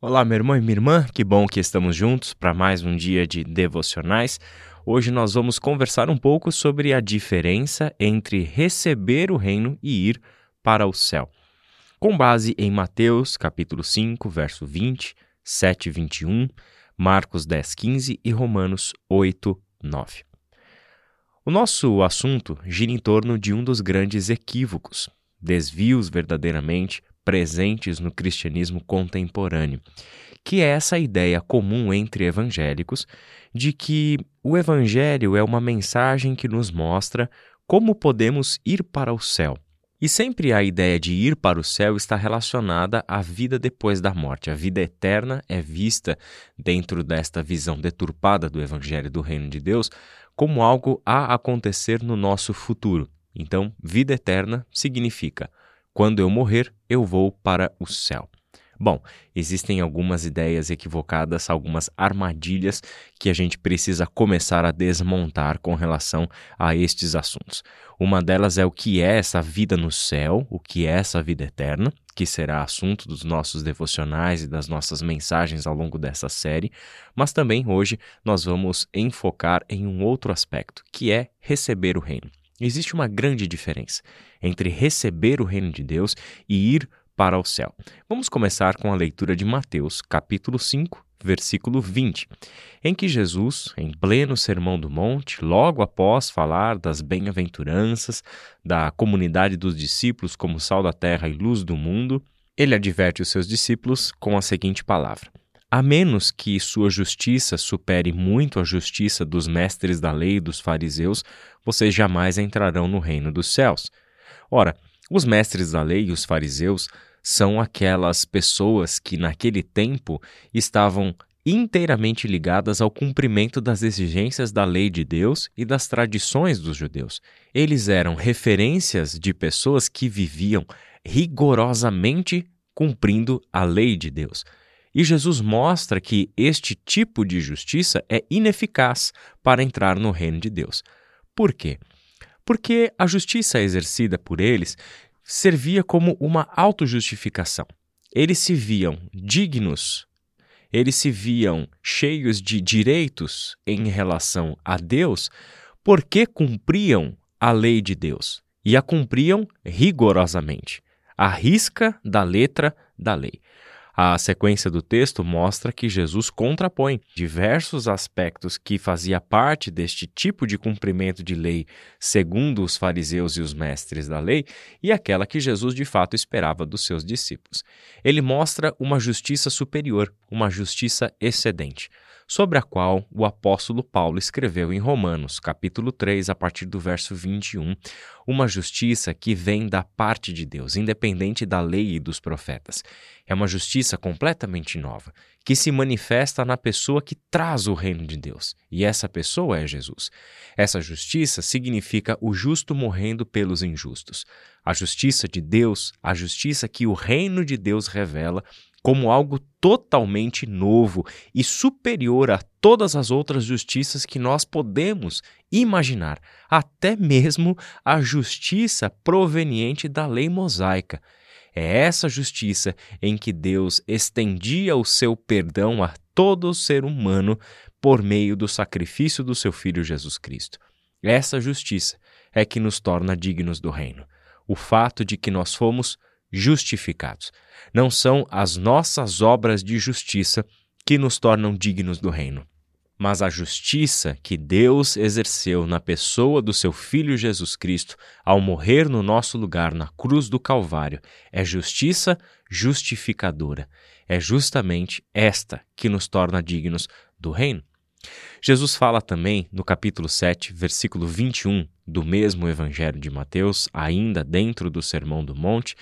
Olá, meu irmão e minha irmã, que bom que estamos juntos para mais um dia de devocionais. Hoje nós vamos conversar um pouco sobre a diferença entre receber o reino e ir para o céu. Com base em Mateus, capítulo 5, verso 20, 7 e 21, Marcos 10, 15 e Romanos 8, 9. O nosso assunto gira em torno de um dos grandes equívocos, desvios verdadeiramente presentes no cristianismo contemporâneo, que é essa ideia comum entre evangélicos de que o evangelho é uma mensagem que nos mostra como podemos ir para o céu. E sempre a ideia de ir para o céu está relacionada à vida depois da morte. A vida eterna é vista dentro desta visão deturpada do Evangelho do Reino de Deus como algo a acontecer no nosso futuro. Então, vida eterna significa quando eu morrer, eu vou para o céu. Bom, existem algumas ideias equivocadas, algumas armadilhas que a gente precisa começar a desmontar com relação a estes assuntos. Uma delas é o que é essa vida no céu, o que é essa vida eterna, que será assunto dos nossos devocionais e das nossas mensagens ao longo dessa série, mas também hoje nós vamos enfocar em um outro aspecto, que é receber o reino. Existe uma grande diferença entre receber o reino de Deus e ir para o céu. Vamos começar com a leitura de Mateus, capítulo 5, versículo 20, em que Jesus, em pleno Sermão do Monte, logo após falar das bem-aventuranças, da comunidade dos discípulos como sal da terra e luz do mundo, ele adverte os seus discípulos com a seguinte palavra: a menos que sua justiça supere muito a justiça dos mestres da lei e dos fariseus, vocês jamais entrarão no reino dos céus. Ora, os mestres da lei e os fariseus são aquelas pessoas que naquele tempo estavam inteiramente ligadas ao cumprimento das exigências da lei de Deus e das tradições dos judeus. Eles eram referências de pessoas que viviam rigorosamente cumprindo a lei de Deus. E Jesus mostra que este tipo de justiça é ineficaz para entrar no reino de Deus. Por quê? Porque a justiça exercida por eles servia como uma autojustificação. Eles se viam dignos, eles se viam cheios de direitos em relação a Deus porque cumpriam a lei de Deus e a cumpriam rigorosamente, à risca da letra da lei. A sequência do texto mostra que Jesus contrapõe diversos aspectos que fazia parte deste tipo de cumprimento de lei, segundo os fariseus e os mestres da lei, e aquela que Jesus de fato esperava dos seus discípulos. Ele mostra uma justiça superior, uma justiça excedente sobre a qual o apóstolo Paulo escreveu em Romanos, capítulo 3, a partir do verso 21, uma justiça que vem da parte de Deus, independente da lei e dos profetas. É uma justiça completamente nova, que se manifesta na pessoa que traz o reino de Deus, e essa pessoa é Jesus. Essa justiça significa o justo morrendo pelos injustos. A justiça de Deus, a justiça que o reino de Deus revela, como algo totalmente novo e superior a todas as outras justiças que nós podemos imaginar, até mesmo a justiça proveniente da lei mosaica. É essa justiça em que Deus estendia o seu perdão a todo ser humano por meio do sacrifício do seu Filho Jesus Cristo. Essa justiça é que nos torna dignos do reino. O fato de que nós fomos justificados. Não são as nossas obras de justiça que nos tornam dignos do reino, mas a justiça que Deus exerceu na pessoa do seu Filho Jesus Cristo ao morrer no nosso lugar na cruz do Calvário é justiça justificadora. É justamente esta que nos torna dignos do reino. Jesus fala também no capítulo 7, versículo 21 do mesmo Evangelho de Mateus, ainda dentro do Sermão do Monte,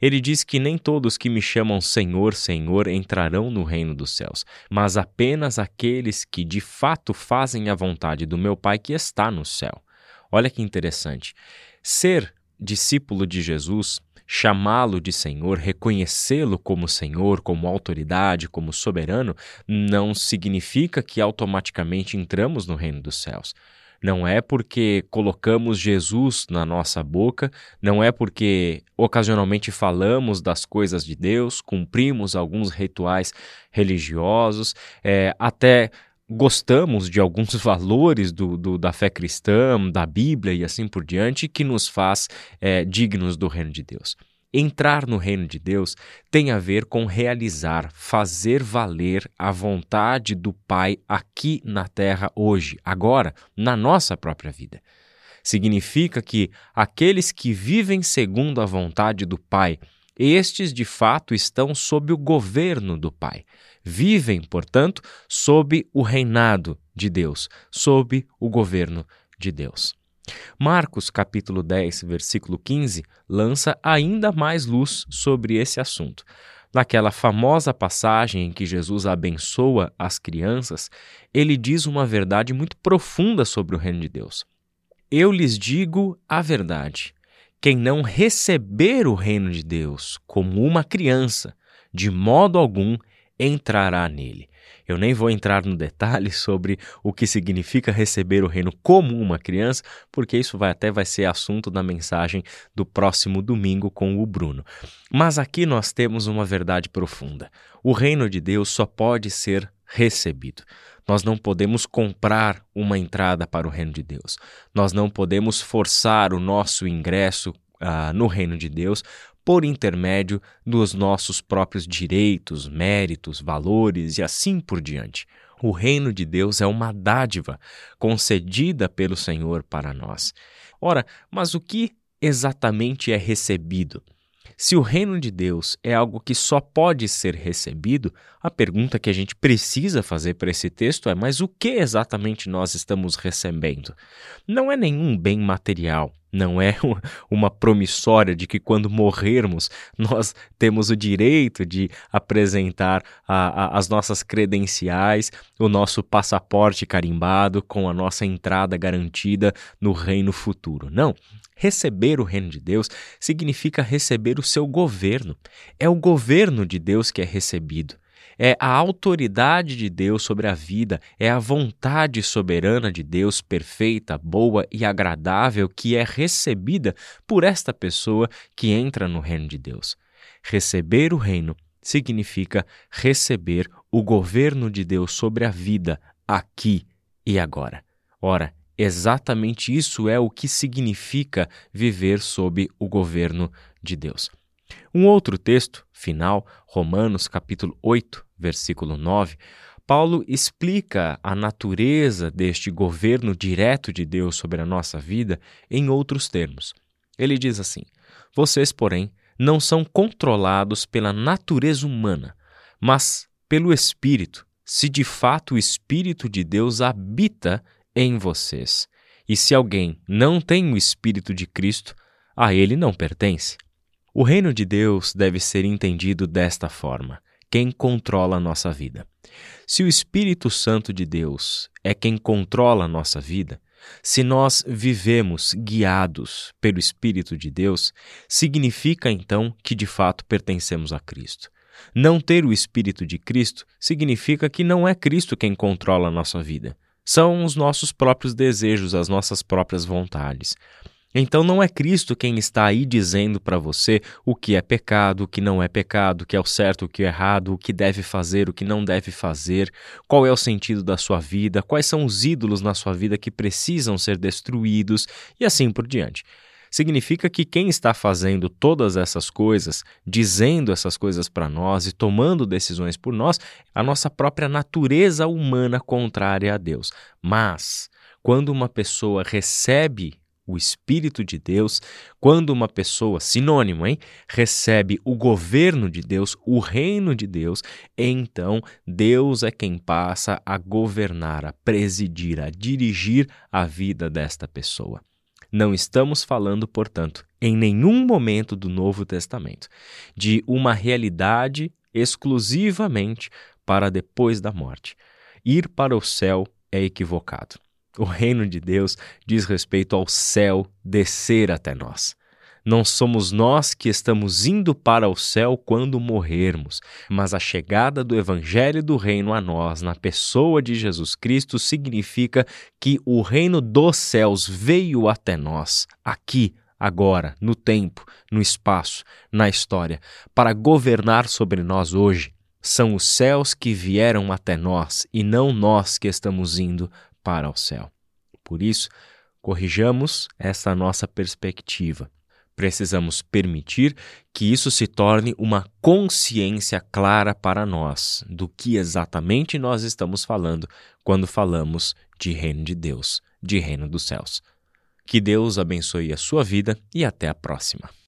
ele diz que nem todos que me chamam Senhor, Senhor entrarão no reino dos céus, mas apenas aqueles que de fato fazem a vontade do meu Pai que está no céu. Olha que interessante. Ser discípulo de Jesus chamá-lo de Senhor, reconhecê-lo como Senhor, como autoridade, como soberano, não significa que automaticamente entramos no reino dos céus. Não é porque colocamos Jesus na nossa boca, não é porque ocasionalmente falamos das coisas de Deus, cumprimos alguns rituais religiosos, é, até gostamos de alguns valores do, do, da fé cristã, da Bíblia e assim por diante, que nos faz é, dignos do reino de Deus. Entrar no reino de Deus tem a ver com realizar, fazer valer a vontade do Pai aqui na terra hoje, agora, na nossa própria vida. Significa que aqueles que vivem segundo a vontade do Pai, estes de fato estão sob o governo do Pai. Vivem, portanto, sob o reinado de Deus, sob o governo de Deus. Marcos capítulo 10, versículo 15, lança ainda mais luz sobre esse assunto. Naquela famosa passagem em que Jesus abençoa as crianças, ele diz uma verdade muito profunda sobre o reino de Deus. Eu lhes digo a verdade: quem não receber o reino de Deus como uma criança, de modo algum entrará nele. Eu nem vou entrar no detalhe sobre o que significa receber o reino como uma criança, porque isso vai até vai ser assunto da mensagem do próximo domingo com o Bruno. Mas aqui nós temos uma verdade profunda. O reino de Deus só pode ser recebido. Nós não podemos comprar uma entrada para o reino de Deus. Nós não podemos forçar o nosso ingresso Uh, no reino de Deus por intermédio dos nossos próprios direitos, méritos, valores e assim por diante. O reino de Deus é uma dádiva concedida pelo Senhor para nós. Ora, mas o que exatamente é recebido? Se o reino de Deus é algo que só pode ser recebido, a pergunta que a gente precisa fazer para esse texto é: mas o que exatamente nós estamos recebendo? Não é nenhum bem material, não é uma promissória de que quando morrermos nós temos o direito de apresentar a, a, as nossas credenciais, o nosso passaporte carimbado com a nossa entrada garantida no reino futuro. Não. Receber o reino de Deus significa receber o seu governo. É o governo de Deus que é recebido é a autoridade de Deus sobre a vida, é a vontade soberana de Deus perfeita, boa e agradável que é recebida por esta pessoa que entra no reino de Deus. Receber o reino significa receber o governo de Deus sobre a vida aqui e agora. Ora, exatamente isso é o que significa viver sob o governo de Deus. Um outro texto, final, Romanos capítulo 8, versículo 9, Paulo explica a natureza deste governo direto de Deus sobre a nossa vida em outros termos. Ele diz assim: Vocês, porém, não são controlados pela natureza humana, mas pelo Espírito, se de fato o Espírito de Deus habita em vocês. E se alguém não tem o Espírito de Cristo, a ele não pertence. O reino de Deus deve ser entendido desta forma: quem controla a nossa vida. Se o Espírito Santo de Deus é quem controla a nossa vida, se nós vivemos guiados pelo Espírito de Deus, significa então que de fato pertencemos a Cristo. Não ter o Espírito de Cristo significa que não é Cristo quem controla a nossa vida. São os nossos próprios desejos, as nossas próprias vontades. Então não é Cristo quem está aí dizendo para você o que é pecado, o que não é pecado, o que é o certo, o que é errado, o que deve fazer, o que não deve fazer, qual é o sentido da sua vida, quais são os ídolos na sua vida que precisam ser destruídos e assim por diante. Significa que quem está fazendo todas essas coisas, dizendo essas coisas para nós e tomando decisões por nós, é a nossa própria natureza humana contrária a Deus. Mas, quando uma pessoa recebe o Espírito de Deus, quando uma pessoa, sinônimo, hein, recebe o governo de Deus, o reino de Deus, então Deus é quem passa a governar, a presidir, a dirigir a vida desta pessoa. Não estamos falando, portanto, em nenhum momento do Novo Testamento, de uma realidade exclusivamente para depois da morte. Ir para o céu é equivocado. O reino de Deus diz respeito ao céu descer até nós. Não somos nós que estamos indo para o céu quando morrermos, mas a chegada do Evangelho do Reino a nós, na pessoa de Jesus Cristo, significa que o reino dos céus veio até nós, aqui, agora, no tempo, no espaço, na história, para governar sobre nós hoje. São os céus que vieram até nós e não nós que estamos indo para o céu. Por isso, corrijamos essa nossa perspectiva. Precisamos permitir que isso se torne uma consciência clara para nós do que exatamente nós estamos falando quando falamos de reino de Deus, de reino dos céus. Que Deus abençoe a sua vida e até a próxima.